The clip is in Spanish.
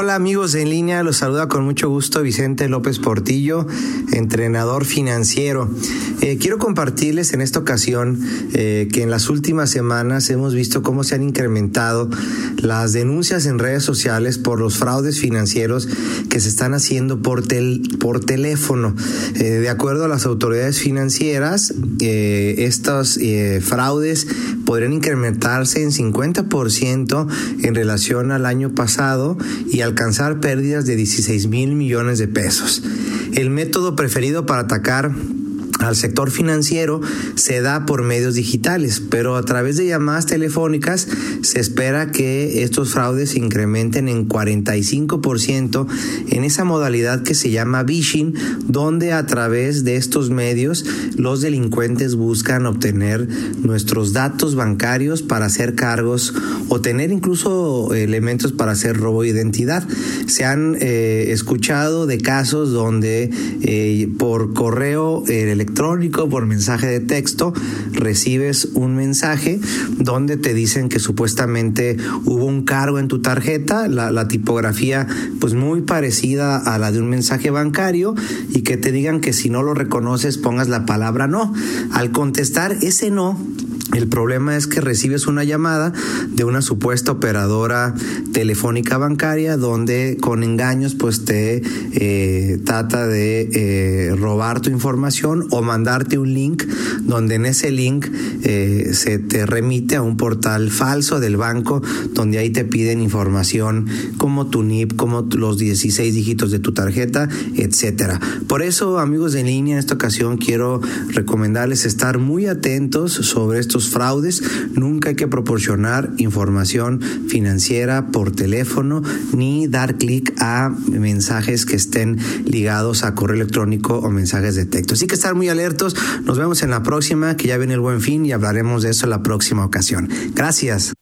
Hola amigos en línea, los saluda con mucho gusto Vicente López Portillo, entrenador financiero. Eh, quiero compartirles en esta ocasión eh, que en las últimas semanas hemos visto cómo se han incrementado las denuncias en redes sociales por los fraudes financieros que se están haciendo por, tel, por teléfono. Eh, de acuerdo a las autoridades financieras, estos fraudes podrían incrementarse en 50% en relación al año pasado y alcanzar pérdidas de 16 mil millones de pesos. El método preferido para atacar al sector financiero se da por medios digitales, pero a través de llamadas telefónicas se espera que estos fraudes se incrementen en 45% en esa modalidad que se llama phishing, donde a través de estos medios los delincuentes buscan obtener nuestros datos bancarios para hacer cargos o tener incluso elementos para hacer robo de identidad. Se han eh, escuchado de casos donde eh, por correo electrónico electrónico, por mensaje de texto, recibes un mensaje donde te dicen que supuestamente hubo un cargo en tu tarjeta, la, tipografía pues muy parecida a la de un mensaje bancario y que te digan que si no lo reconoces pongas la palabra no. Al contestar ese no, el problema es que recibes una llamada de una supuesta operadora telefónica bancaria donde con engaños pues te eh, trata de eh, robar tu información o mandarte un link donde en ese link eh, se te remite a un portal falso del banco donde ahí te piden información como tu NIP, como los 16 dígitos de tu tarjeta, etcétera. Por eso amigos de línea en esta ocasión quiero recomendarles estar muy atentos sobre estos fraudes, nunca hay que proporcionar información financiera por teléfono ni dar clic a mensajes que estén ligados a correo electrónico o mensajes de texto. Así que estar alertos. Nos vemos en la próxima, que ya viene el buen fin y hablaremos de eso en la próxima ocasión. Gracias.